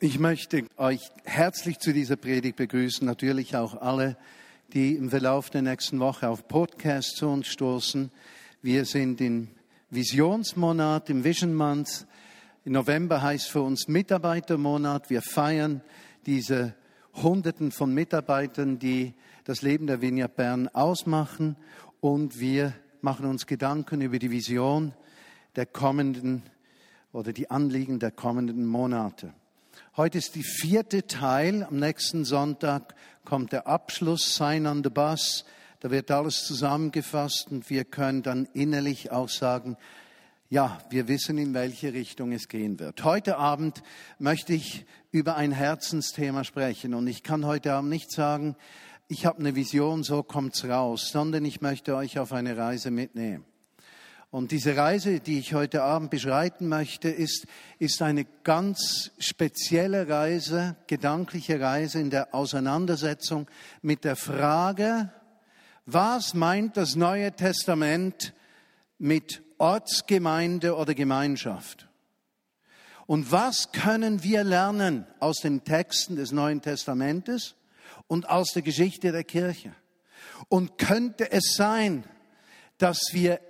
Ich möchte euch herzlich zu dieser Predigt begrüßen, natürlich auch alle, die im Verlauf der nächsten Woche auf Podcast zu uns stoßen. Wir sind im Visionsmonat, im Vision Month. Im November heißt für uns Mitarbeitermonat. Wir feiern diese Hunderten von Mitarbeitern, die das Leben der Vineyard Bern ausmachen. Und wir machen uns Gedanken über die Vision der kommenden oder die Anliegen der kommenden Monate. Heute ist die vierte Teil. Am nächsten Sonntag kommt der Abschluss, Sign on the Bus. Da wird alles zusammengefasst und wir können dann innerlich auch sagen, ja, wir wissen, in welche Richtung es gehen wird. Heute Abend möchte ich über ein Herzensthema sprechen und ich kann heute Abend nicht sagen, ich habe eine Vision, so kommt's raus, sondern ich möchte euch auf eine Reise mitnehmen. Und diese Reise, die ich heute Abend beschreiten möchte, ist, ist eine ganz spezielle Reise, gedankliche Reise in der Auseinandersetzung mit der Frage, was meint das Neue Testament mit Ortsgemeinde oder Gemeinschaft? Und was können wir lernen aus den Texten des Neuen Testamentes und aus der Geschichte der Kirche? Und könnte es sein, dass wir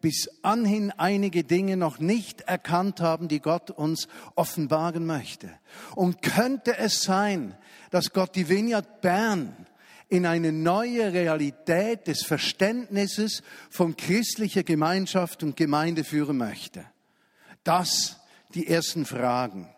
bis anhin einige Dinge noch nicht erkannt haben, die Gott uns offenbaren möchte. Und könnte es sein, dass Gott die Vineyard Bern in eine neue Realität des Verständnisses von christlicher Gemeinschaft und Gemeinde führen möchte? Das die ersten Fragen.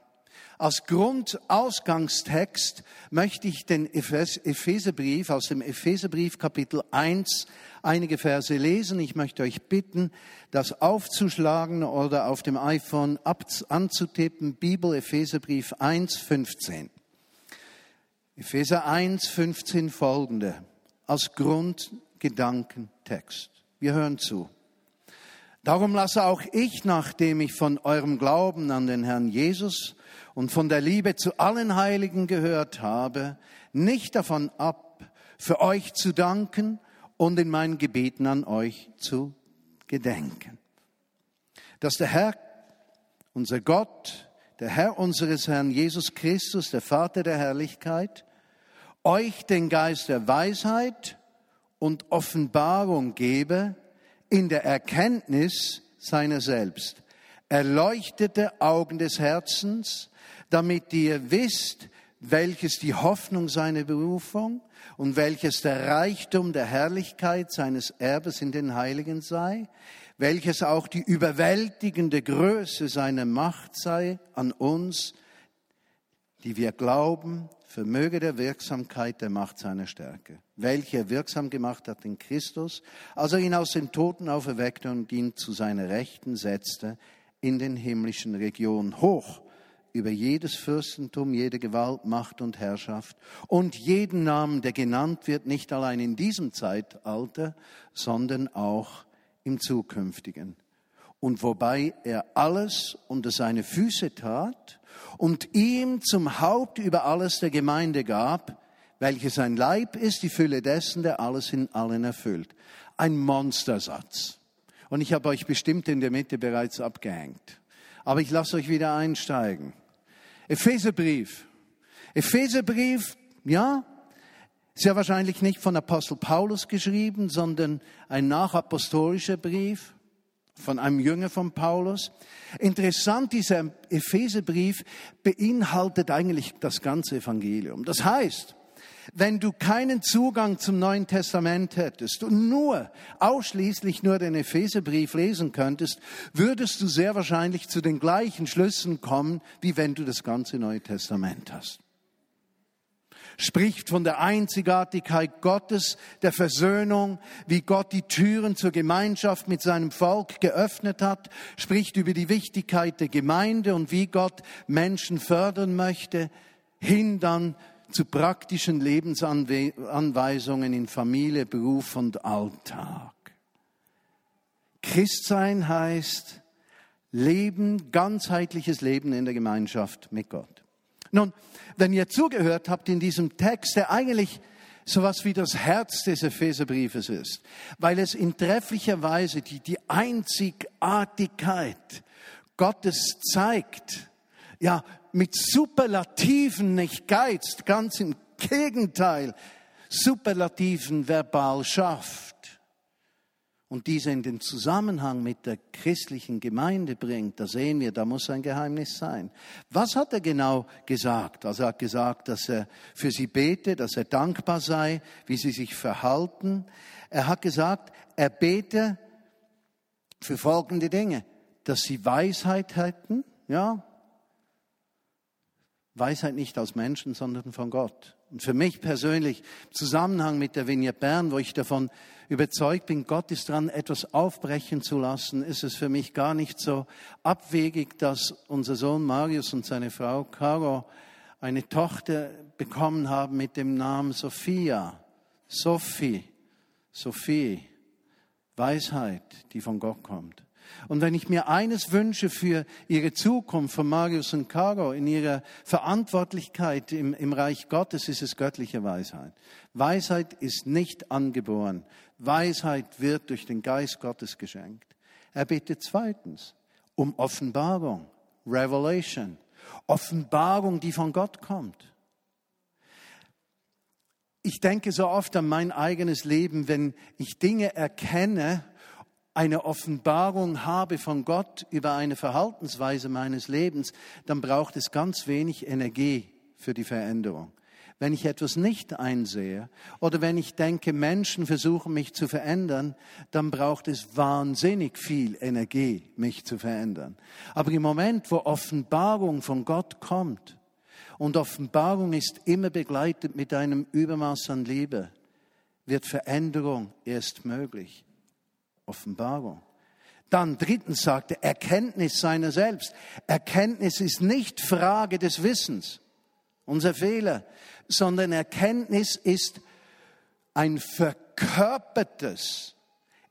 Als Grundausgangstext möchte ich den Epheserbrief aus dem Epheserbrief Kapitel 1 einige Verse lesen. Ich möchte euch bitten, das aufzuschlagen oder auf dem iPhone anzutippen. Bibel Epheserbrief 1, 15. Epheser 1, 15 folgende als Grundgedankentext. Wir hören zu. Darum lasse auch ich, nachdem ich von eurem Glauben an den Herrn Jesus und von der Liebe zu allen Heiligen gehört habe, nicht davon ab, für euch zu danken und in meinen Gebeten an euch zu gedenken. Dass der Herr, unser Gott, der Herr unseres Herrn Jesus Christus, der Vater der Herrlichkeit, euch den Geist der Weisheit und Offenbarung gebe in der Erkenntnis seiner selbst, erleuchtete Augen des Herzens, damit ihr wisst, welches die Hoffnung seiner Berufung und welches der Reichtum der Herrlichkeit seines Erbes in den Heiligen sei, welches auch die überwältigende Größe seiner Macht sei an uns, die wir glauben, vermöge der Wirksamkeit der Macht seiner Stärke, welche er wirksam gemacht hat in Christus, als er ihn aus den Toten auferweckte und ihn zu seiner Rechten setzte in den himmlischen Regionen hoch über jedes Fürstentum, jede Gewalt, Macht und Herrschaft und jeden Namen, der genannt wird, nicht allein in diesem Zeitalter, sondern auch im zukünftigen. Und wobei er alles unter seine Füße tat und ihm zum Haupt über alles der Gemeinde gab, welches sein Leib ist, die Fülle dessen, der alles in allen erfüllt. Ein Monstersatz. Und ich habe euch bestimmt in der Mitte bereits abgehängt. Aber ich lasse euch wieder einsteigen. Epheserbrief. Epheserbrief, ja, sehr wahrscheinlich nicht von Apostel Paulus geschrieben, sondern ein nachapostolischer Brief von einem Jünger von Paulus. Interessant, dieser Epheserbrief beinhaltet eigentlich das ganze Evangelium. Das heißt, wenn du keinen Zugang zum Neuen Testament hättest und nur, ausschließlich nur den Epheserbrief lesen könntest, würdest du sehr wahrscheinlich zu den gleichen Schlüssen kommen, wie wenn du das ganze Neue Testament hast. Spricht von der Einzigartigkeit Gottes, der Versöhnung, wie Gott die Türen zur Gemeinschaft mit seinem Volk geöffnet hat, spricht über die Wichtigkeit der Gemeinde und wie Gott Menschen fördern möchte, hin dann zu praktischen Lebensanweisungen in Familie, Beruf und Alltag. Christsein heißt Leben, ganzheitliches Leben in der Gemeinschaft mit Gott. Nun, wenn ihr zugehört habt in diesem Text, der eigentlich sowas wie das Herz des Epheserbriefes ist, weil es in trefflicher Weise die, die Einzigartigkeit Gottes zeigt, ja, mit Superlativen nicht geizt, ganz im Gegenteil, Superlativen verbal schafft und diese in den Zusammenhang mit der christlichen Gemeinde bringt, da sehen wir, da muss ein Geheimnis sein. Was hat er genau gesagt? Also er hat gesagt, dass er für sie bete, dass er dankbar sei, wie sie sich verhalten. Er hat gesagt, er bete für folgende Dinge, dass sie Weisheit hätten, ja, Weisheit nicht aus Menschen, sondern von Gott. Und für mich persönlich, im Zusammenhang mit der Vignette Bern, wo ich davon überzeugt bin, Gott ist dran, etwas aufbrechen zu lassen, ist es für mich gar nicht so abwegig, dass unser Sohn Marius und seine Frau Caro eine Tochter bekommen haben mit dem Namen Sophia. Sophie, Sophie, Weisheit, die von Gott kommt. Und wenn ich mir eines wünsche für ihre Zukunft von Marius und Caro in ihrer Verantwortlichkeit im, im Reich Gottes, ist es göttliche Weisheit. Weisheit ist nicht angeboren. Weisheit wird durch den Geist Gottes geschenkt. Er bittet zweitens um Offenbarung, Revelation, Offenbarung, die von Gott kommt. Ich denke so oft an mein eigenes Leben, wenn ich Dinge erkenne eine Offenbarung habe von Gott über eine Verhaltensweise meines Lebens, dann braucht es ganz wenig Energie für die Veränderung. Wenn ich etwas nicht einsehe oder wenn ich denke, Menschen versuchen mich zu verändern, dann braucht es wahnsinnig viel Energie, mich zu verändern. Aber im Moment, wo Offenbarung von Gott kommt, und Offenbarung ist immer begleitet mit einem Übermaß an Liebe, wird Veränderung erst möglich. Offenbarung. Dann drittens sagte Erkenntnis seiner selbst. Erkenntnis ist nicht Frage des Wissens, unser Fehler, sondern Erkenntnis ist ein verkörpertes,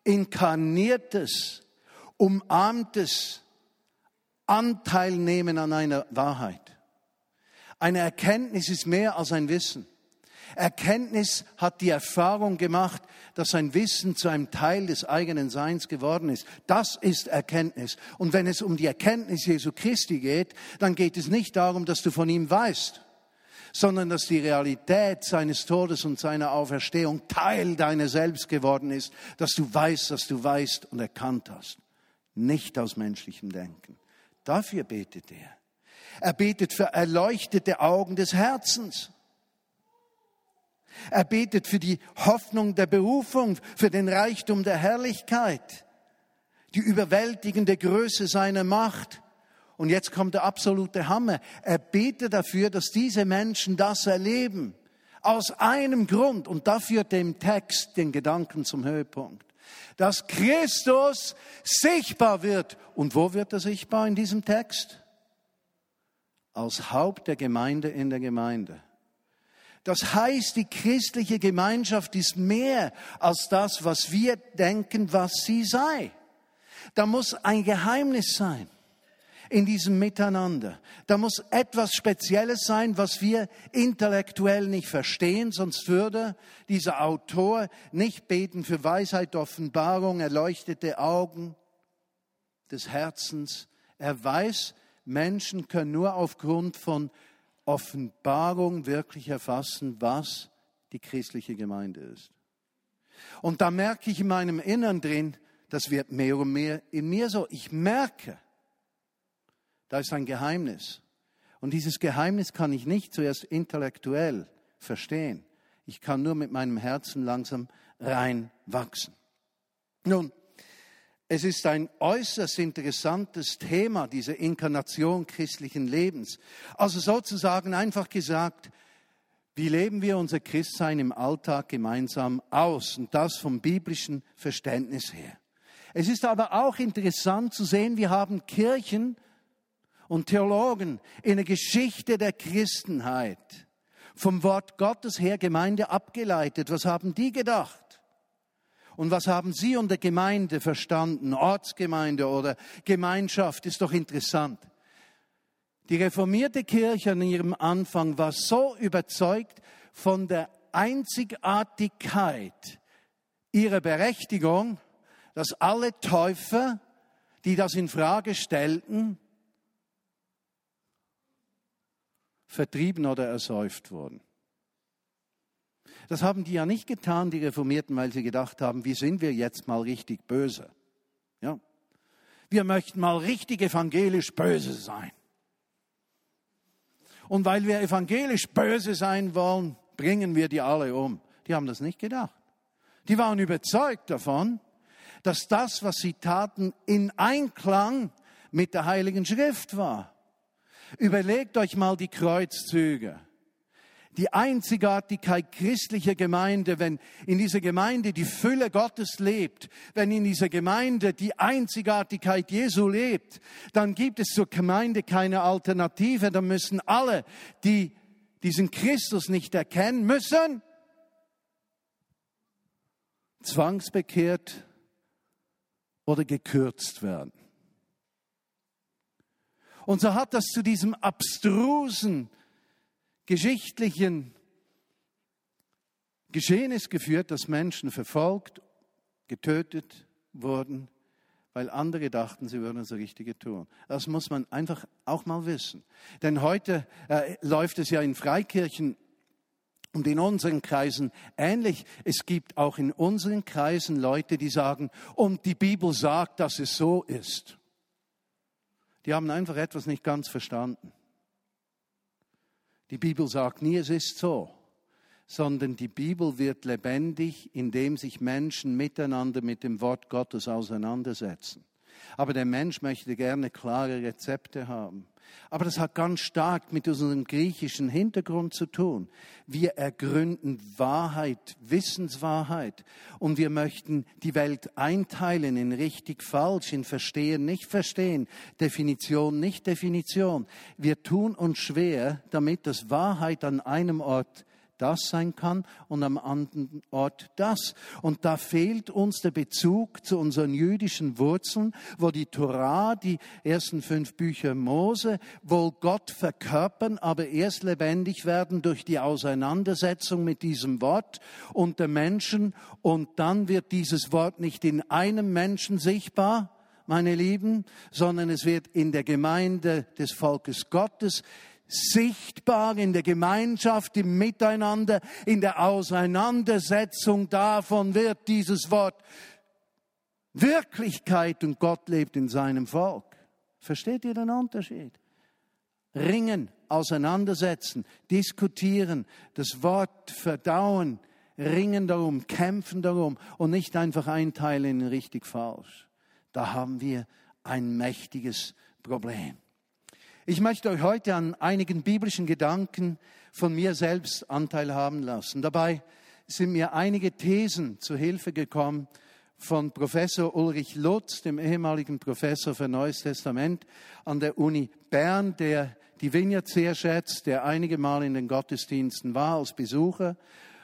inkarniertes, umarmtes Anteilnehmen an einer Wahrheit. Eine Erkenntnis ist mehr als ein Wissen. Erkenntnis hat die Erfahrung gemacht, dass sein Wissen zu einem Teil des eigenen Seins geworden ist. Das ist Erkenntnis. Und wenn es um die Erkenntnis Jesu Christi geht, dann geht es nicht darum, dass du von ihm weißt, sondern dass die Realität seines Todes und seiner Auferstehung Teil deiner selbst geworden ist, dass du weißt, dass du weißt und erkannt hast. Nicht aus menschlichem Denken. Dafür betet er. Er betet für erleuchtete Augen des Herzens. Er betet für die Hoffnung der Berufung, für den Reichtum der Herrlichkeit, die überwältigende Größe seiner Macht. Und jetzt kommt der absolute Hammer. Er betet dafür, dass diese Menschen das erleben. Aus einem Grund. Und da führt dem Text den Gedanken zum Höhepunkt. Dass Christus sichtbar wird. Und wo wird er sichtbar in diesem Text? Als Haupt der Gemeinde in der Gemeinde. Das heißt, die christliche Gemeinschaft ist mehr als das, was wir denken, was sie sei. Da muss ein Geheimnis sein in diesem Miteinander. Da muss etwas Spezielles sein, was wir intellektuell nicht verstehen, sonst würde dieser Autor nicht beten für Weisheit, Offenbarung, erleuchtete Augen des Herzens. Er weiß, Menschen können nur aufgrund von Offenbarung wirklich erfassen, was die christliche Gemeinde ist. Und da merke ich in meinem Innern drin, das wird mehr und mehr in mir so. Ich merke, da ist ein Geheimnis. Und dieses Geheimnis kann ich nicht zuerst intellektuell verstehen. Ich kann nur mit meinem Herzen langsam reinwachsen. Nun, es ist ein äußerst interessantes Thema, diese Inkarnation christlichen Lebens. Also sozusagen einfach gesagt, wie leben wir unser Christsein im Alltag gemeinsam aus? Und das vom biblischen Verständnis her. Es ist aber auch interessant zu sehen, wir haben Kirchen und Theologen in der Geschichte der Christenheit vom Wort Gottes her Gemeinde abgeleitet. Was haben die gedacht? Und was haben Sie unter Gemeinde verstanden? Ortsgemeinde oder Gemeinschaft ist doch interessant. Die reformierte Kirche an ihrem Anfang war so überzeugt von der Einzigartigkeit ihrer Berechtigung, dass alle Täufer, die das in Frage stellten, vertrieben oder ersäuft wurden. Das haben die ja nicht getan, die Reformierten, weil sie gedacht haben, wie sind wir jetzt mal richtig böse? Ja. Wir möchten mal richtig evangelisch böse sein. Und weil wir evangelisch böse sein wollen, bringen wir die alle um. Die haben das nicht gedacht. Die waren überzeugt davon, dass das, was sie taten, in Einklang mit der Heiligen Schrift war. Überlegt euch mal die Kreuzzüge die Einzigartigkeit christlicher Gemeinde, wenn in dieser Gemeinde die Fülle Gottes lebt, wenn in dieser Gemeinde die Einzigartigkeit Jesu lebt, dann gibt es zur Gemeinde keine Alternative. Dann müssen alle, die diesen Christus nicht erkennen müssen, zwangsbekehrt oder gekürzt werden. Und so hat das zu diesem abstrusen geschichtlichen Geschehnis geführt, dass Menschen verfolgt, getötet wurden, weil andere dachten, sie würden das Richtige tun. Das muss man einfach auch mal wissen. Denn heute äh, läuft es ja in Freikirchen und in unseren Kreisen ähnlich. Es gibt auch in unseren Kreisen Leute, die sagen, und die Bibel sagt, dass es so ist. Die haben einfach etwas nicht ganz verstanden. Die Bibel sagt nie, es ist so, sondern die Bibel wird lebendig, indem sich Menschen miteinander mit dem Wort Gottes auseinandersetzen. Aber der Mensch möchte gerne klare Rezepte haben. Aber das hat ganz stark mit unserem griechischen Hintergrund zu tun. Wir ergründen Wahrheit, Wissenswahrheit. Und wir möchten die Welt einteilen in richtig, falsch, in Verstehen, nicht Verstehen, Definition, nicht Definition. Wir tun uns schwer, damit das Wahrheit an einem Ort das sein kann und am anderen Ort das. Und da fehlt uns der Bezug zu unseren jüdischen Wurzeln, wo die Torah, die ersten fünf Bücher Mose, wohl Gott verkörpern, aber erst lebendig werden durch die Auseinandersetzung mit diesem Wort unter Menschen. Und dann wird dieses Wort nicht in einem Menschen sichtbar, meine Lieben, sondern es wird in der Gemeinde des Volkes Gottes sichtbar in der Gemeinschaft, im Miteinander, in der Auseinandersetzung. Davon wird dieses Wort Wirklichkeit und Gott lebt in seinem Volk. Versteht ihr den Unterschied? Ringen, auseinandersetzen, diskutieren, das Wort verdauen, ringen darum, kämpfen darum und nicht einfach einteilen in richtig falsch. Da haben wir ein mächtiges Problem. Ich möchte euch heute an einigen biblischen Gedanken von mir selbst Anteil haben lassen. Dabei sind mir einige Thesen zu Hilfe gekommen von Professor Ulrich Lutz, dem ehemaligen Professor für Neues Testament an der Uni Bern, der die Vineyard sehr schätzt, der einige Mal in den Gottesdiensten war als Besucher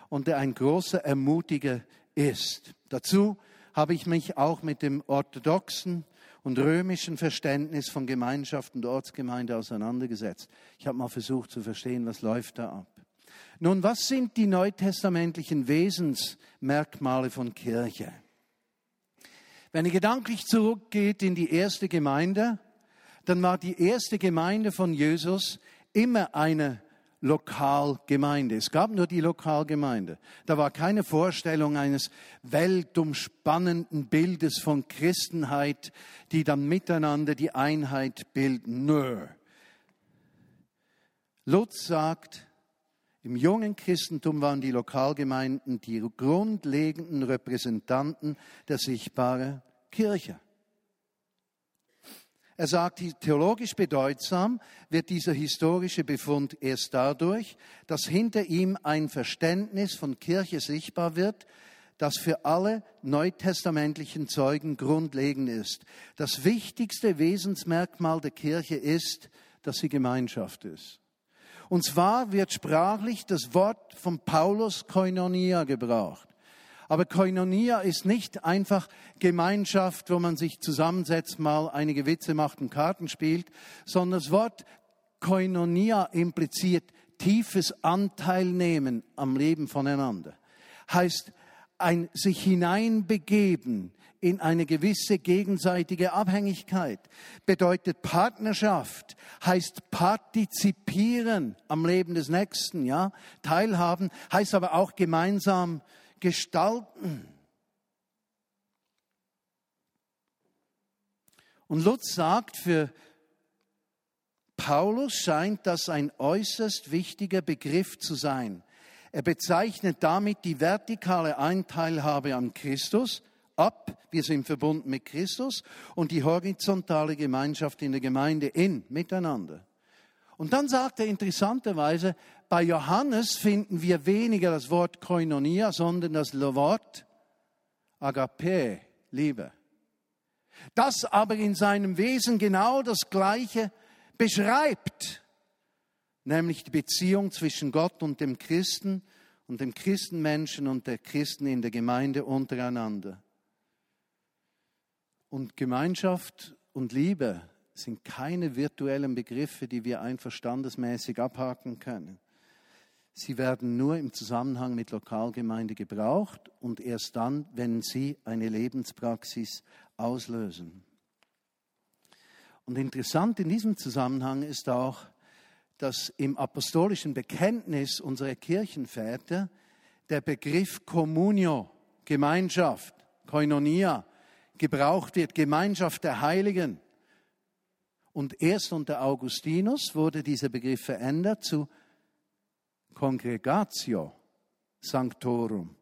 und der ein großer Ermutiger ist. Dazu habe ich mich auch mit dem orthodoxen und römischen Verständnis von Gemeinschaft und Ortsgemeinde auseinandergesetzt. Ich habe mal versucht zu verstehen, was läuft da ab. Nun, was sind die neutestamentlichen Wesensmerkmale von Kirche? Wenn ihr gedanklich zurückgeht in die erste Gemeinde, dann war die erste Gemeinde von Jesus immer eine Lokalgemeinde. Es gab nur die Lokalgemeinde. Da war keine Vorstellung eines weltumspannenden Bildes von Christenheit, die dann miteinander die Einheit bilden. Nö. Lutz sagt, im jungen Christentum waren die Lokalgemeinden die grundlegenden Repräsentanten der sichtbaren Kirche. Er sagt, theologisch bedeutsam wird dieser historische Befund erst dadurch, dass hinter ihm ein Verständnis von Kirche sichtbar wird, das für alle neutestamentlichen Zeugen grundlegend ist. Das wichtigste Wesensmerkmal der Kirche ist, dass sie Gemeinschaft ist. Und zwar wird sprachlich das Wort von Paulus Koinonia gebraucht. Aber Koinonia ist nicht einfach Gemeinschaft, wo man sich zusammensetzt, mal einige Witze macht und Karten spielt, sondern das Wort Koinonia impliziert tiefes Anteilnehmen am Leben voneinander. Heißt ein sich hineinbegeben in eine gewisse gegenseitige Abhängigkeit. Bedeutet Partnerschaft, heißt partizipieren am Leben des Nächsten, ja. Teilhaben heißt aber auch gemeinsam gestalten. Und Lutz sagt, für Paulus scheint das ein äußerst wichtiger Begriff zu sein. Er bezeichnet damit die vertikale Einteilhabe an Christus, ab, wir sind verbunden mit Christus, und die horizontale Gemeinschaft in der Gemeinde in, miteinander. Und dann sagt er interessanterweise, bei Johannes finden wir weniger das Wort Koinonia, sondern das Wort Agape, Liebe. Das aber in seinem Wesen genau das Gleiche beschreibt nämlich die Beziehung zwischen Gott und dem Christen und dem Christenmenschen und der Christen in der Gemeinde untereinander. Und Gemeinschaft und Liebe sind keine virtuellen Begriffe, die wir einverstandesmäßig abhaken können. Sie werden nur im Zusammenhang mit Lokalgemeinde gebraucht und erst dann, wenn sie eine Lebenspraxis auslösen. Und interessant in diesem Zusammenhang ist auch, dass im apostolischen Bekenntnis unserer Kirchenväter der Begriff Communio, Gemeinschaft, Koinonia, gebraucht wird, Gemeinschaft der Heiligen. Und erst unter Augustinus wurde dieser Begriff verändert zu Congregatio Sanctorum.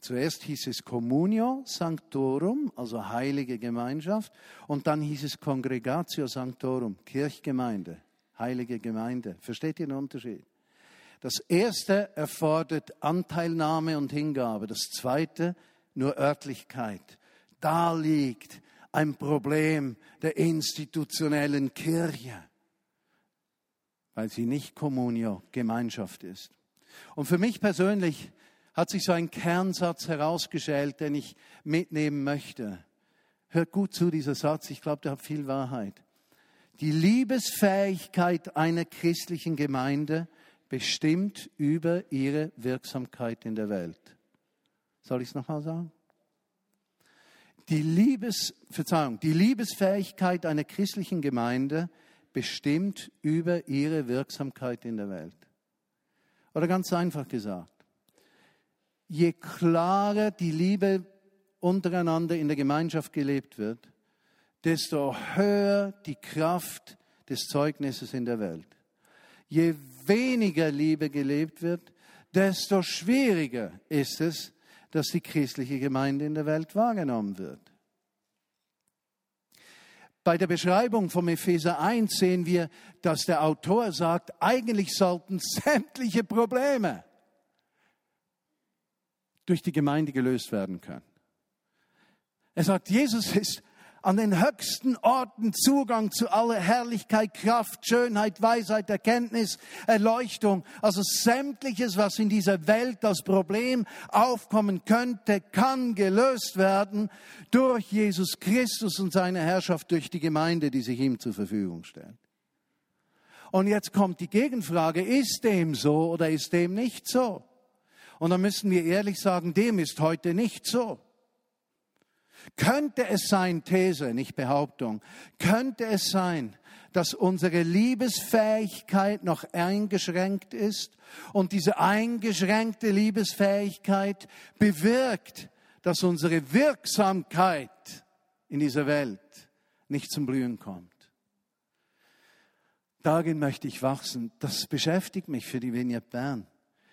Zuerst hieß es Communio Sanctorum, also heilige Gemeinschaft, und dann hieß es Congregatio Sanctorum, Kirchgemeinde heilige Gemeinde. Versteht ihr den Unterschied? Das erste erfordert Anteilnahme und Hingabe. Das zweite nur Örtlichkeit. Da liegt ein Problem der institutionellen Kirche, weil sie nicht Communio, Gemeinschaft ist. Und für mich persönlich hat sich so ein Kernsatz herausgestellt, den ich mitnehmen möchte. Hört gut zu, dieser Satz, ich glaube, der hat viel Wahrheit. Die Liebesfähigkeit einer christlichen Gemeinde bestimmt über ihre Wirksamkeit in der Welt. Soll ich es nochmal sagen? Die, Liebes, Verzeihung, die Liebesfähigkeit einer christlichen Gemeinde bestimmt über ihre Wirksamkeit in der Welt. Oder ganz einfach gesagt, je klarer die Liebe untereinander in der Gemeinschaft gelebt wird, desto höher die Kraft des Zeugnisses in der Welt. Je weniger Liebe gelebt wird, desto schwieriger ist es, dass die christliche Gemeinde in der Welt wahrgenommen wird. Bei der Beschreibung vom Epheser 1 sehen wir, dass der Autor sagt, eigentlich sollten sämtliche Probleme durch die Gemeinde gelöst werden können. Er sagt, Jesus ist an den höchsten Orten Zugang zu aller Herrlichkeit, Kraft, Schönheit, Weisheit, Erkenntnis, Erleuchtung. Also sämtliches, was in dieser Welt als Problem aufkommen könnte, kann gelöst werden durch Jesus Christus und seine Herrschaft durch die Gemeinde, die sich ihm zur Verfügung stellt. Und jetzt kommt die Gegenfrage, ist dem so oder ist dem nicht so? Und da müssen wir ehrlich sagen, dem ist heute nicht so. Könnte es sein, These, nicht Behauptung, könnte es sein, dass unsere Liebesfähigkeit noch eingeschränkt ist und diese eingeschränkte Liebesfähigkeit bewirkt, dass unsere Wirksamkeit in dieser Welt nicht zum Blühen kommt. Darin möchte ich wachsen. Das beschäftigt mich für die Vignette Bern.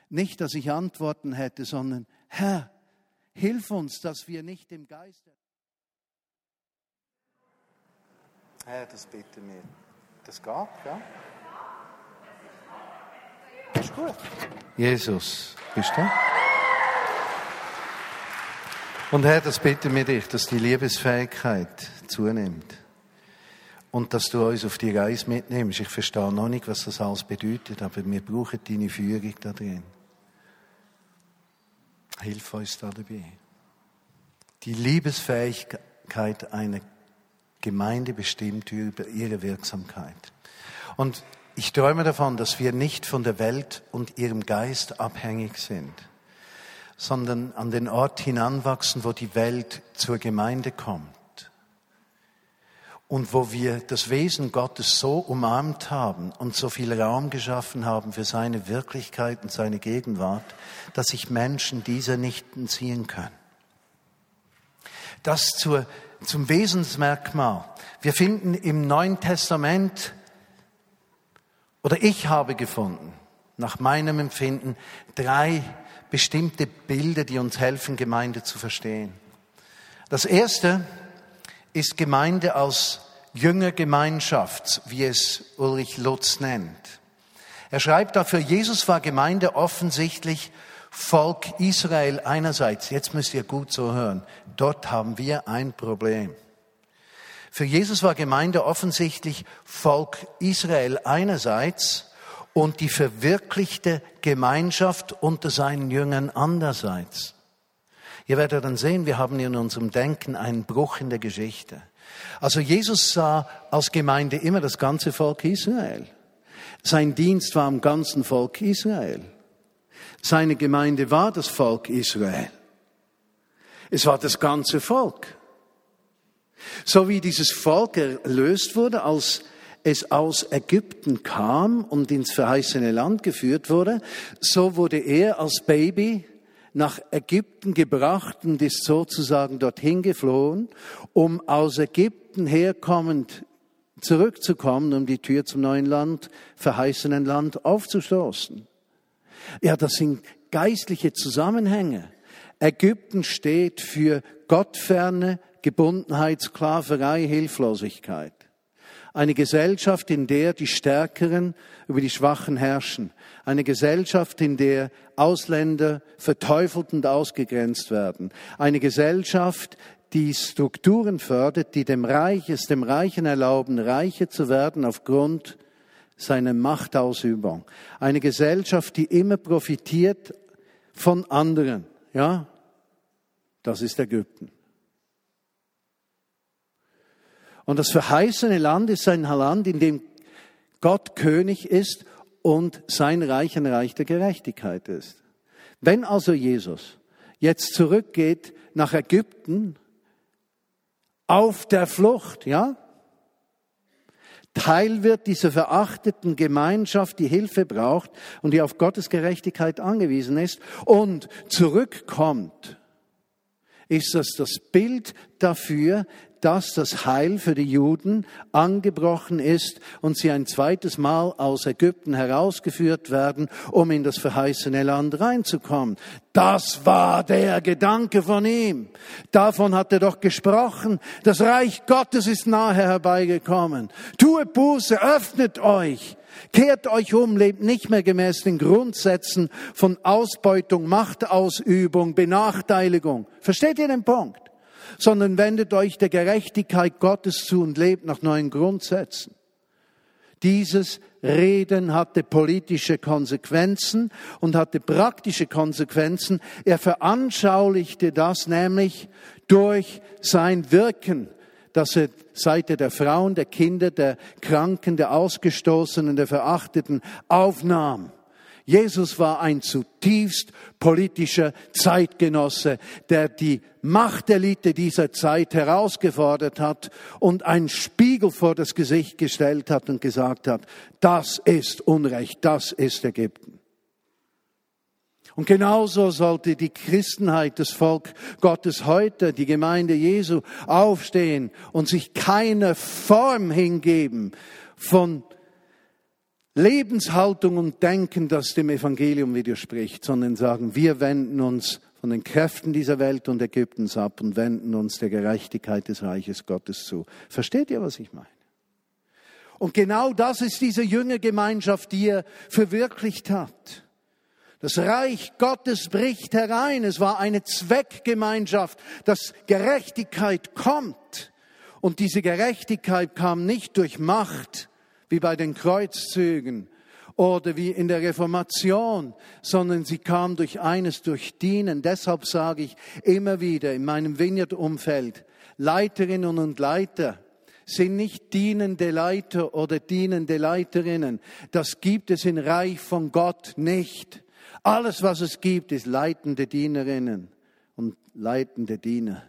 Nicht, dass ich Antworten hätte, sondern Herr, hilf uns, dass wir nicht im Geiste Herr, das bitte mir. Das geht, ja? Ist gut. Jesus, bist du? Und Herr, das bitten wir dich, dass die Liebesfähigkeit zunimmt. Und dass du uns auf die Reise mitnimmst. Ich verstehe noch nicht, was das alles bedeutet, aber wir brauchen deine Führung da drin. Hilf uns da dabei. Die Liebesfähigkeit einer Gemeinde bestimmt über ihre Wirksamkeit. Und ich träume davon, dass wir nicht von der Welt und ihrem Geist abhängig sind, sondern an den Ort hinanwachsen, wo die Welt zur Gemeinde kommt und wo wir das Wesen Gottes so umarmt haben und so viel Raum geschaffen haben für seine Wirklichkeit und seine Gegenwart, dass sich Menschen dieser nicht entziehen können. Das zur, zum Wesensmerkmal. Wir finden im Neuen Testament, oder ich habe gefunden, nach meinem Empfinden, drei bestimmte Bilder, die uns helfen, Gemeinde zu verstehen. Das erste ist Gemeinde als Jüngergemeinschaft, wie es Ulrich Lutz nennt. Er schreibt dafür, Jesus war Gemeinde offensichtlich Volk Israel einerseits. Jetzt müsst ihr gut so hören. Dort haben wir ein Problem. Für Jesus war Gemeinde offensichtlich Volk Israel einerseits und die verwirklichte Gemeinschaft unter seinen Jüngern andererseits. Ihr werdet dann sehen, wir haben in unserem Denken einen Bruch in der Geschichte. Also Jesus sah als Gemeinde immer das ganze Volk Israel. Sein Dienst war am ganzen Volk Israel. Seine Gemeinde war das Volk Israel. Es war das ganze Volk. So wie dieses Volk erlöst wurde, als es aus Ägypten kam und ins verheißene Land geführt wurde, so wurde er als Baby nach Ägypten gebracht und ist sozusagen dorthin geflohen, um aus Ägypten herkommend zurückzukommen, um die Tür zum neuen Land, verheißenen Land aufzustoßen. Ja, das sind geistliche Zusammenhänge. Ägypten steht für Gottferne, Gebundenheit, Sklaverei, Hilflosigkeit. Eine Gesellschaft, in der die Stärkeren über die Schwachen herrschen. Eine Gesellschaft, in der Ausländer verteufelt und ausgegrenzt werden. Eine Gesellschaft, die Strukturen fördert, die dem Reich, es dem Reichen erlauben, reicher zu werden aufgrund seiner Machtausübung. Eine Gesellschaft, die immer profitiert von anderen. Ja, das ist Ägypten. Und das verheißene Land ist ein Land, in dem Gott König ist und sein Reich ein Reich der Gerechtigkeit ist. Wenn also Jesus jetzt zurückgeht nach Ägypten auf der Flucht, ja, Teil wird dieser verachteten Gemeinschaft, die Hilfe braucht und die auf Gottes Gerechtigkeit angewiesen ist und zurückkommt, ist das das Bild dafür, dass das Heil für die Juden angebrochen ist und sie ein zweites Mal aus Ägypten herausgeführt werden, um in das verheißene Land reinzukommen. Das war der Gedanke von ihm. Davon hat er doch gesprochen. Das Reich Gottes ist nahe herbeigekommen. Tue Buße, öffnet euch. Kehrt euch um, lebt nicht mehr gemäß den Grundsätzen von Ausbeutung, Machtausübung, Benachteiligung. Versteht ihr den Punkt? Sondern wendet euch der Gerechtigkeit Gottes zu und lebt nach neuen Grundsätzen. Dieses Reden hatte politische Konsequenzen und hatte praktische Konsequenzen. Er veranschaulichte das nämlich durch sein Wirken, dass er Seite der Frauen, der Kinder, der Kranken, der Ausgestoßenen, der Verachteten aufnahm. Jesus war ein zutiefst politischer Zeitgenosse, der die Machtelite dieser Zeit herausgefordert hat und einen Spiegel vor das Gesicht gestellt hat und gesagt hat, das ist Unrecht, das ist Ägypten. Und genauso sollte die Christenheit, das Volk Gottes heute, die Gemeinde Jesu aufstehen und sich keine Form hingeben von Lebenshaltung und Denken, das dem Evangelium widerspricht, sondern sagen, wir wenden uns von den Kräften dieser Welt und Ägyptens ab und wenden uns der Gerechtigkeit des Reiches Gottes zu. Versteht ihr, was ich meine? Und genau das ist diese Jüngergemeinschaft, die er verwirklicht hat. Das Reich Gottes bricht herein. Es war eine Zweckgemeinschaft, dass Gerechtigkeit kommt. Und diese Gerechtigkeit kam nicht durch Macht, wie bei den Kreuzzügen oder wie in der Reformation, sondern sie kam durch eines, durch Dienen. Deshalb sage ich immer wieder in meinem Vineyard-Umfeld, Leiterinnen und Leiter sind nicht dienende Leiter oder dienende Leiterinnen. Das gibt es in Reich von Gott nicht. Alles, was es gibt, ist leitende Dienerinnen und leitende Diener.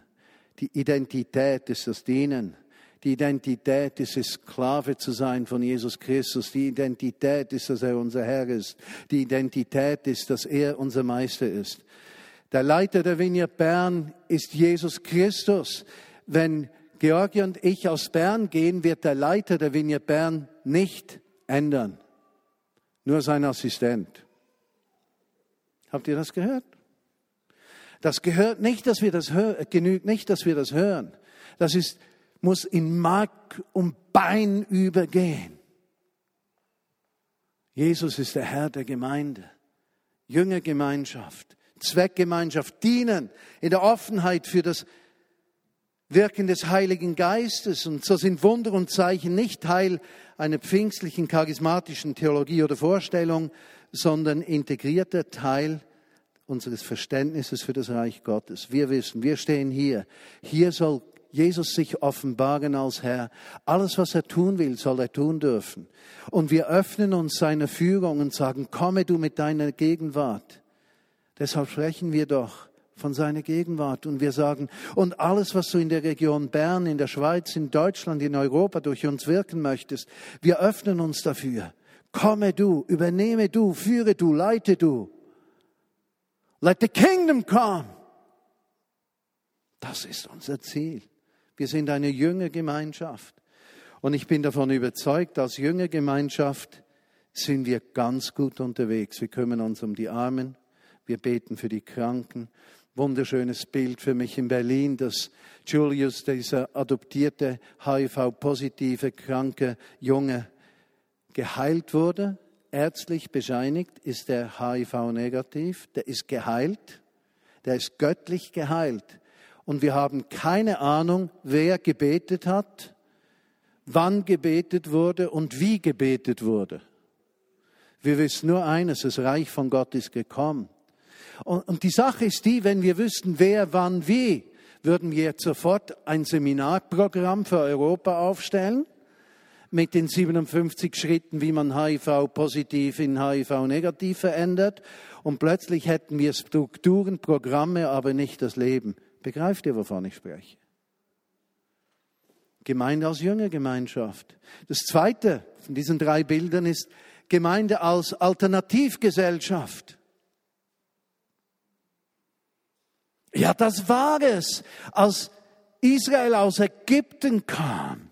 Die Identität ist das Dienen. Die Identität ist Sklave zu sein von Jesus Christus. Die Identität ist, dass er unser Herr ist. Die Identität ist, dass er unser Meister ist. Der Leiter der Vineyard Bern ist Jesus Christus. Wenn Georgi und ich aus Bern gehen, wird der Leiter der Vineyard Bern nicht ändern. Nur sein Assistent. Habt ihr das gehört? Das gehört nicht, dass wir das hören, genügt nicht, dass wir das hören. Das ist, muss in Mark und Bein übergehen. Jesus ist der Herr der Gemeinde, Jüngergemeinschaft, Zweckgemeinschaft, dienen in der Offenheit für das Wirken des Heiligen Geistes. Und so sind Wunder und Zeichen nicht Teil einer pfingstlichen, charismatischen Theologie oder Vorstellung, sondern integrierter Teil unseres Verständnisses für das Reich Gottes. Wir wissen, wir stehen hier. Hier soll Jesus sich offenbaren als Herr. Alles, was er tun will, soll er tun dürfen. Und wir öffnen uns seiner Führung und sagen, komme du mit deiner Gegenwart. Deshalb sprechen wir doch von seiner Gegenwart und wir sagen, und alles, was du in der Region Bern, in der Schweiz, in Deutschland, in Europa durch uns wirken möchtest, wir öffnen uns dafür. Komme du, übernehme du, führe du, leite du. Let the kingdom come. Das ist unser Ziel. Wir sind eine Jüngergemeinschaft. Und ich bin davon überzeugt, als Jüngergemeinschaft sind wir ganz gut unterwegs. Wir kümmern uns um die Armen, wir beten für die Kranken. Wunderschönes Bild für mich in Berlin, dass Julius, dieser adoptierte HIV-positive, kranke Junge, geheilt wurde ärztlich bescheinigt, ist er HIV-negativ, der ist geheilt, der ist göttlich geheilt. Und wir haben keine Ahnung, wer gebetet hat, wann gebetet wurde und wie gebetet wurde. Wir wissen nur eines, das Reich von Gott ist gekommen. Und, die Sache ist die, wenn wir wüssten, wer, wann, wie, würden wir jetzt sofort ein Seminarprogramm für Europa aufstellen mit den 57 Schritten, wie man HIV-positiv in HIV-negativ verändert. Und plötzlich hätten wir Strukturen, Programme, aber nicht das Leben. Begreift ihr, wovon ich spreche? Gemeinde als Jüngergemeinschaft. Das zweite von diesen drei Bildern ist Gemeinde als Alternativgesellschaft. Ja, das war es, als Israel aus Ägypten kam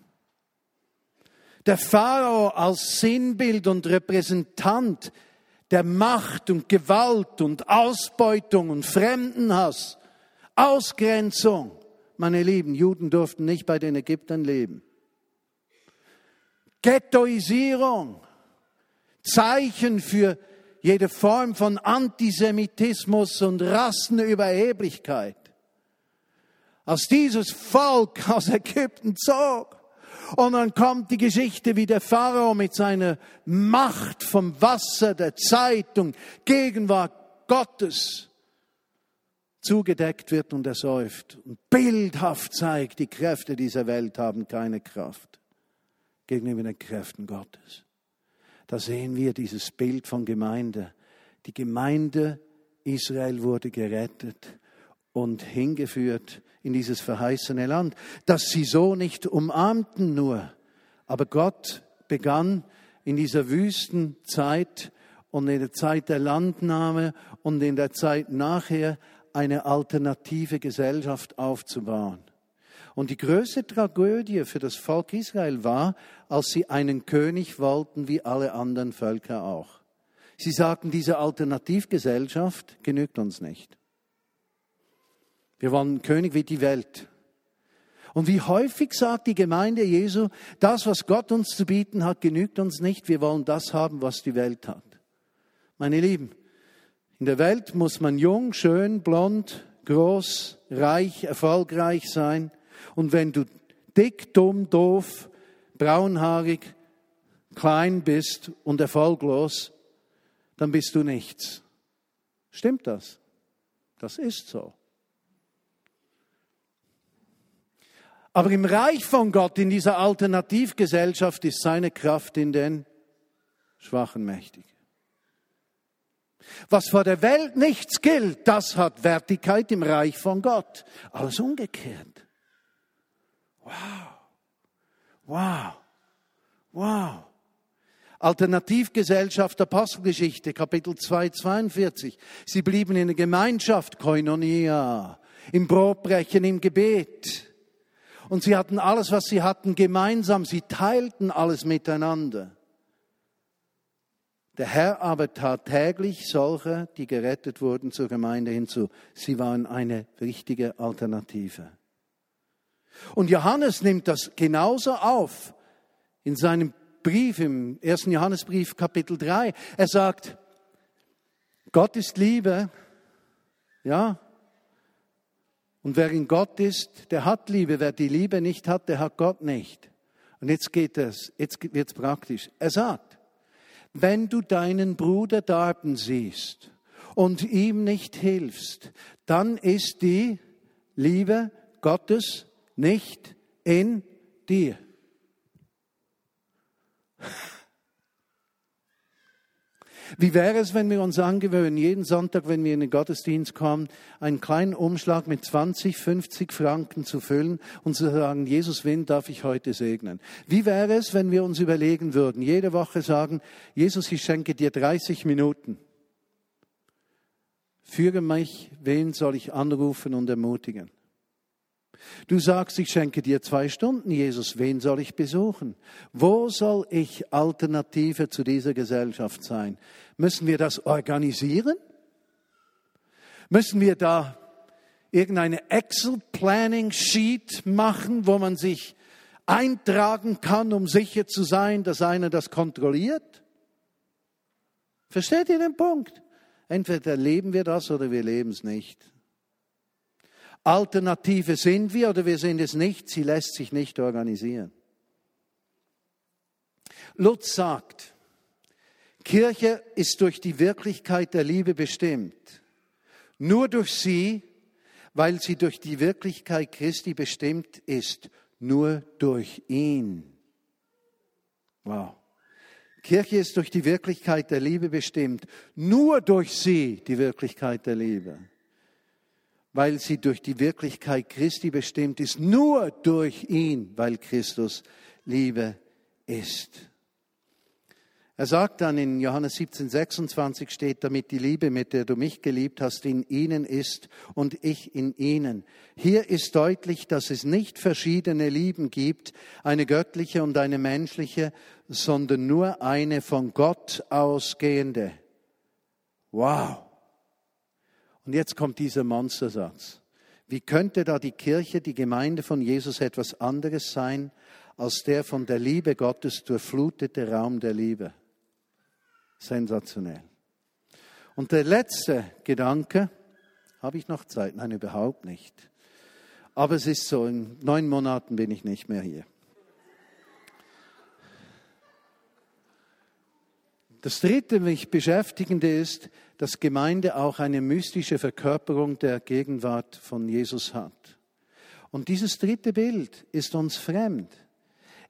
der Pharao als Sinnbild und Repräsentant der Macht und Gewalt und Ausbeutung und Fremdenhass, Ausgrenzung. Meine lieben Juden durften nicht bei den Ägyptern leben. Ghettoisierung, Zeichen für jede Form von Antisemitismus und Rassenüberheblichkeit. Als dieses Volk aus Ägypten zog, und dann kommt die Geschichte, wie der Pharao mit seiner Macht vom Wasser, der Zeitung, Gegenwart Gottes zugedeckt wird und ersäuft und bildhaft zeigt, die Kräfte dieser Welt haben keine Kraft gegenüber den Kräften Gottes. Da sehen wir dieses Bild von Gemeinde. Die Gemeinde Israel wurde gerettet und hingeführt in dieses verheißene Land, dass sie so nicht umarmten nur. Aber Gott begann in dieser Wüstenzeit und in der Zeit der Landnahme und in der Zeit nachher eine alternative Gesellschaft aufzubauen. Und die größte Tragödie für das Volk Israel war, als sie einen König wollten, wie alle anderen Völker auch. Sie sagten, diese Alternativgesellschaft genügt uns nicht. Wir wollen König wie die Welt. Und wie häufig sagt die Gemeinde Jesu, das, was Gott uns zu bieten hat, genügt uns nicht. Wir wollen das haben, was die Welt hat. Meine Lieben, in der Welt muss man jung, schön, blond, groß, reich, erfolgreich sein. Und wenn du dick, dumm, doof, braunhaarig, klein bist und erfolglos, dann bist du nichts. Stimmt das? Das ist so. Aber im Reich von Gott, in dieser Alternativgesellschaft, ist seine Kraft in den Schwachen mächtig. Was vor der Welt nichts gilt, das hat Wertigkeit im Reich von Gott. Alles umgekehrt. Wow. Wow. Wow. Alternativgesellschaft Apostelgeschichte, Kapitel 2, 42. Sie blieben in der Gemeinschaft, Koinonia, im Brotbrechen, im Gebet. Und sie hatten alles, was sie hatten, gemeinsam. Sie teilten alles miteinander. Der Herr aber tat täglich solche, die gerettet wurden, zur Gemeinde hinzu. Sie waren eine richtige Alternative. Und Johannes nimmt das genauso auf in seinem Brief, im ersten Johannesbrief, Kapitel 3. Er sagt, Gott ist Liebe, ja. Und wer in Gott ist, der hat Liebe. Wer die Liebe nicht hat, der hat Gott nicht. Und jetzt geht es, jetzt wird es praktisch. Er sagt, wenn du deinen Bruder darben siehst und ihm nicht hilfst, dann ist die Liebe Gottes nicht in dir. Wie wäre es, wenn wir uns angewöhnen, jeden Sonntag, wenn wir in den Gottesdienst kommen, einen kleinen Umschlag mit 20, 50 Franken zu füllen und zu sagen, Jesus, wen darf ich heute segnen? Wie wäre es, wenn wir uns überlegen würden, jede Woche sagen, Jesus, ich schenke dir 30 Minuten. Führe mich, wen soll ich anrufen und ermutigen? Du sagst, ich schenke dir zwei Stunden, Jesus, wen soll ich besuchen? Wo soll ich Alternative zu dieser Gesellschaft sein? Müssen wir das organisieren? Müssen wir da irgendeine Excel-Planning-Sheet machen, wo man sich eintragen kann, um sicher zu sein, dass einer das kontrolliert? Versteht ihr den Punkt? Entweder leben wir das oder wir leben es nicht. Alternative sind wir oder wir sind es nicht, sie lässt sich nicht organisieren. Lutz sagt, Kirche ist durch die Wirklichkeit der Liebe bestimmt. Nur durch sie, weil sie durch die Wirklichkeit Christi bestimmt ist, nur durch ihn. Wow. Kirche ist durch die Wirklichkeit der Liebe bestimmt. Nur durch sie die Wirklichkeit der Liebe weil sie durch die Wirklichkeit Christi bestimmt ist, nur durch ihn, weil Christus Liebe ist. Er sagt dann in Johannes 17, 26 steht, damit die Liebe, mit der du mich geliebt hast, in ihnen ist und ich in ihnen. Hier ist deutlich, dass es nicht verschiedene Lieben gibt, eine göttliche und eine menschliche, sondern nur eine von Gott ausgehende. Wow. Und jetzt kommt dieser Monstersatz. Wie könnte da die Kirche, die Gemeinde von Jesus etwas anderes sein als der von der Liebe Gottes durchflutete Raum der Liebe? Sensationell. Und der letzte Gedanke, habe ich noch Zeit? Nein, überhaupt nicht. Aber es ist so, in neun Monaten bin ich nicht mehr hier. Das dritte mich beschäftigende ist, dass Gemeinde auch eine mystische Verkörperung der Gegenwart von Jesus hat. Und dieses dritte Bild ist uns fremd.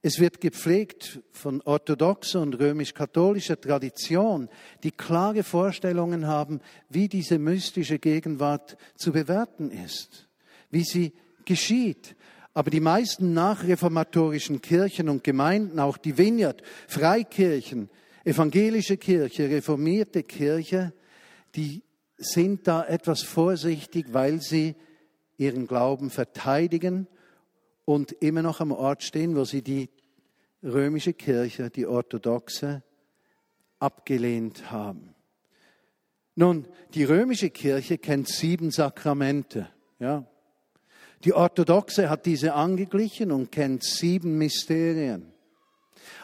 Es wird gepflegt von orthodoxer und römisch-katholischer Tradition, die klare Vorstellungen haben, wie diese mystische Gegenwart zu bewerten ist, wie sie geschieht. Aber die meisten nachreformatorischen Kirchen und Gemeinden, auch die Vineyard, Freikirchen, evangelische Kirche, reformierte Kirche, die sind da etwas vorsichtig, weil sie ihren Glauben verteidigen und immer noch am Ort stehen, wo sie die römische Kirche, die orthodoxe, abgelehnt haben. Nun, die römische Kirche kennt sieben Sakramente. Ja. Die orthodoxe hat diese angeglichen und kennt sieben Mysterien.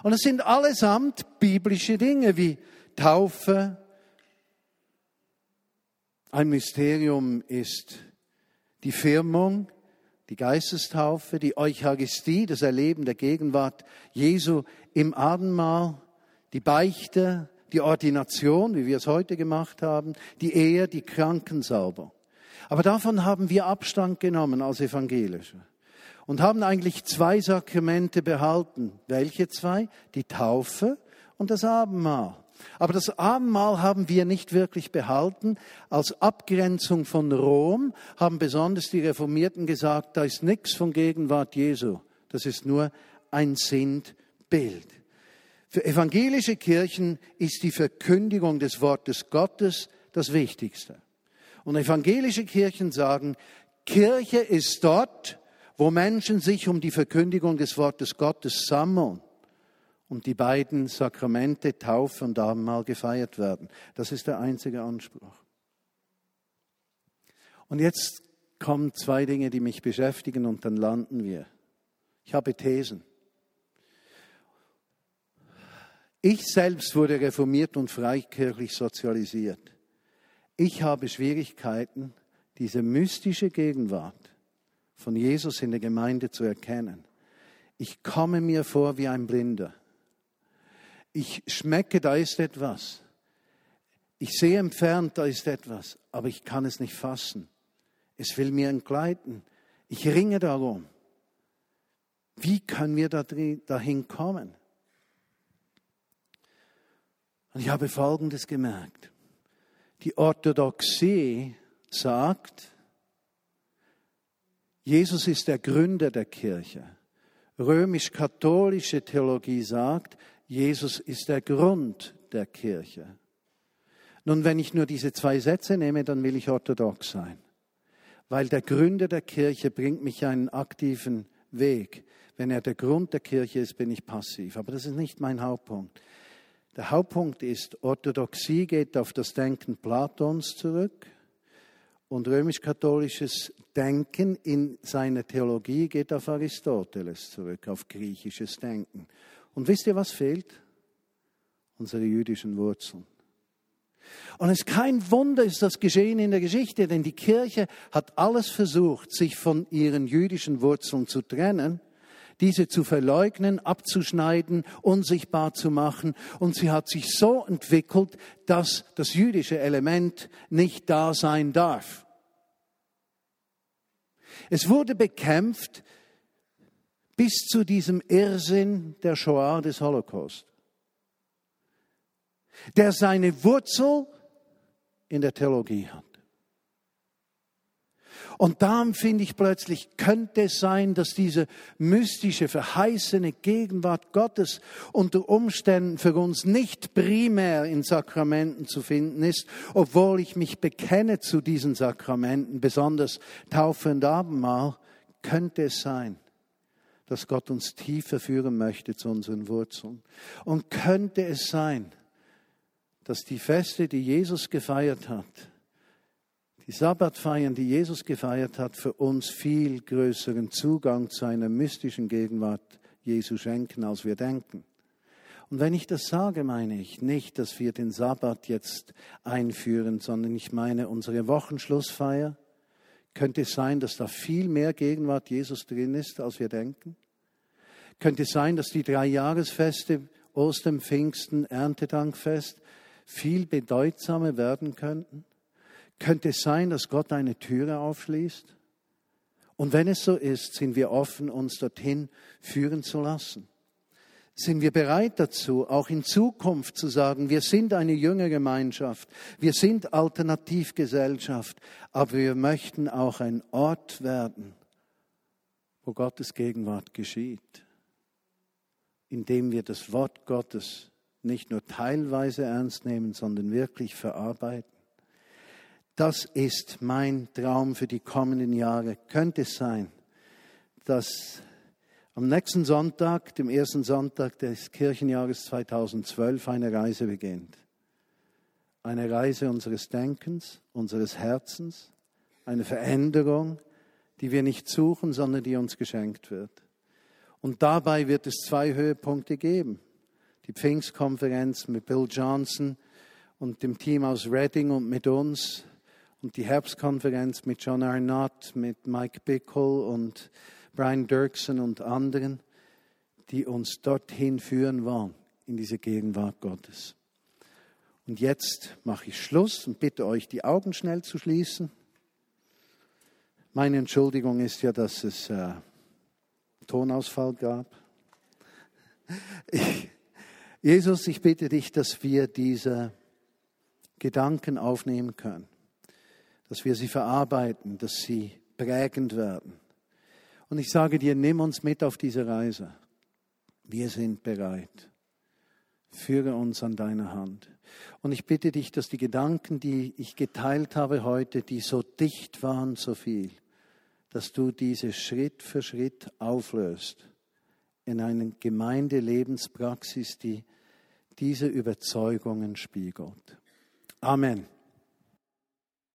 Und es sind allesamt biblische Dinge wie Taufe. Ein Mysterium ist die Firmung, die Geistestaufe, die Eucharistie, das Erleben der Gegenwart Jesu im Abendmahl, die Beichte, die Ordination, wie wir es heute gemacht haben, die Ehe, die Krankensauber. Aber davon haben wir Abstand genommen als Evangelische und haben eigentlich zwei Sakramente behalten. Welche zwei? Die Taufe und das Abendmahl. Aber das Abendmahl haben wir nicht wirklich behalten. Als Abgrenzung von Rom haben besonders die Reformierten gesagt, da ist nichts von Gegenwart Jesu. Das ist nur ein Sindbild. Für evangelische Kirchen ist die Verkündigung des Wortes Gottes das Wichtigste. Und evangelische Kirchen sagen, Kirche ist dort, wo Menschen sich um die Verkündigung des Wortes Gottes sammeln und die beiden Sakramente, Taufe und Abendmahl gefeiert werden. Das ist der einzige Anspruch. Und jetzt kommen zwei Dinge, die mich beschäftigen und dann landen wir. Ich habe Thesen. Ich selbst wurde reformiert und freikirchlich sozialisiert. Ich habe Schwierigkeiten, diese mystische Gegenwart von Jesus in der Gemeinde zu erkennen. Ich komme mir vor wie ein Blinder. Ich schmecke, da ist etwas. Ich sehe entfernt, da ist etwas, aber ich kann es nicht fassen. Es will mir entgleiten. Ich ringe darum. Wie können wir dahin kommen? Und ich habe Folgendes gemerkt. Die Orthodoxie sagt, Jesus ist der Gründer der Kirche. Römisch-katholische Theologie sagt, Jesus ist der Grund der Kirche. Nun, wenn ich nur diese zwei Sätze nehme, dann will ich orthodox sein. Weil der Gründer der Kirche bringt mich einen aktiven Weg. Wenn er der Grund der Kirche ist, bin ich passiv. Aber das ist nicht mein Hauptpunkt. Der Hauptpunkt ist, Orthodoxie geht auf das Denken Platons zurück. Und römisch-katholisches Denken in seiner Theologie geht auf Aristoteles zurück, auf griechisches Denken. Und wisst ihr, was fehlt? Unsere jüdischen Wurzeln. Und es ist kein Wunder, ist das geschehen in der Geschichte, denn die Kirche hat alles versucht, sich von ihren jüdischen Wurzeln zu trennen, diese zu verleugnen, abzuschneiden, unsichtbar zu machen. Und sie hat sich so entwickelt, dass das jüdische Element nicht da sein darf. Es wurde bekämpft bis zu diesem Irrsinn der Shoah des Holocaust, der seine Wurzel in der Theologie hat. Und darum finde ich plötzlich, könnte es sein, dass diese mystische, verheißene Gegenwart Gottes unter Umständen für uns nicht primär in Sakramenten zu finden ist, obwohl ich mich bekenne zu diesen Sakramenten, besonders Taufe und Abendmahl, könnte es sein, dass Gott uns tiefer führen möchte zu unseren Wurzeln. Und könnte es sein, dass die Feste, die Jesus gefeiert hat, die Sabbatfeiern, die Jesus gefeiert hat, für uns viel größeren Zugang zu einer mystischen Gegenwart Jesu schenken, als wir denken. Und wenn ich das sage, meine ich nicht, dass wir den Sabbat jetzt einführen, sondern ich meine unsere Wochenschlussfeier. Könnte es sein, dass da viel mehr Gegenwart Jesus drin ist, als wir denken? Könnte es sein, dass die drei Jahresfeste, Ostern, Pfingsten, Erntedankfest, viel bedeutsamer werden könnten? Könnte es sein, dass Gott eine Türe aufschließt? Und wenn es so ist, sind wir offen, uns dorthin führen zu lassen. Sind wir bereit dazu, auch in Zukunft zu sagen, wir sind eine junge Gemeinschaft, wir sind Alternativgesellschaft, aber wir möchten auch ein Ort werden, wo Gottes Gegenwart geschieht, indem wir das Wort Gottes nicht nur teilweise ernst nehmen, sondern wirklich verarbeiten das ist mein Traum für die kommenden Jahre. Könnte es sein, dass am nächsten Sonntag, dem ersten Sonntag des Kirchenjahres 2012, eine Reise beginnt. Eine Reise unseres Denkens, unseres Herzens, eine Veränderung, die wir nicht suchen, sondern die uns geschenkt wird. Und dabei wird es zwei Höhepunkte geben. Die Pfingstkonferenz mit Bill Johnson und dem Team aus Reading und mit uns und die Herbstkonferenz mit John Arnott, mit Mike Bickle und Brian Dirksen und anderen, die uns dorthin führen wollen, in diese Gegenwart Gottes. Und jetzt mache ich Schluss und bitte euch, die Augen schnell zu schließen. Meine Entschuldigung ist ja, dass es äh, Tonausfall gab. Ich, Jesus, ich bitte dich, dass wir diese Gedanken aufnehmen können, dass wir sie verarbeiten, dass sie prägend werden. Und ich sage dir, nimm uns mit auf diese Reise. Wir sind bereit. Führe uns an deiner Hand. Und ich bitte dich, dass die Gedanken, die ich geteilt habe heute, die so dicht waren, so viel, dass du diese Schritt für Schritt auflöst in eine Gemeindelebenspraxis, die diese Überzeugungen spiegelt. Amen.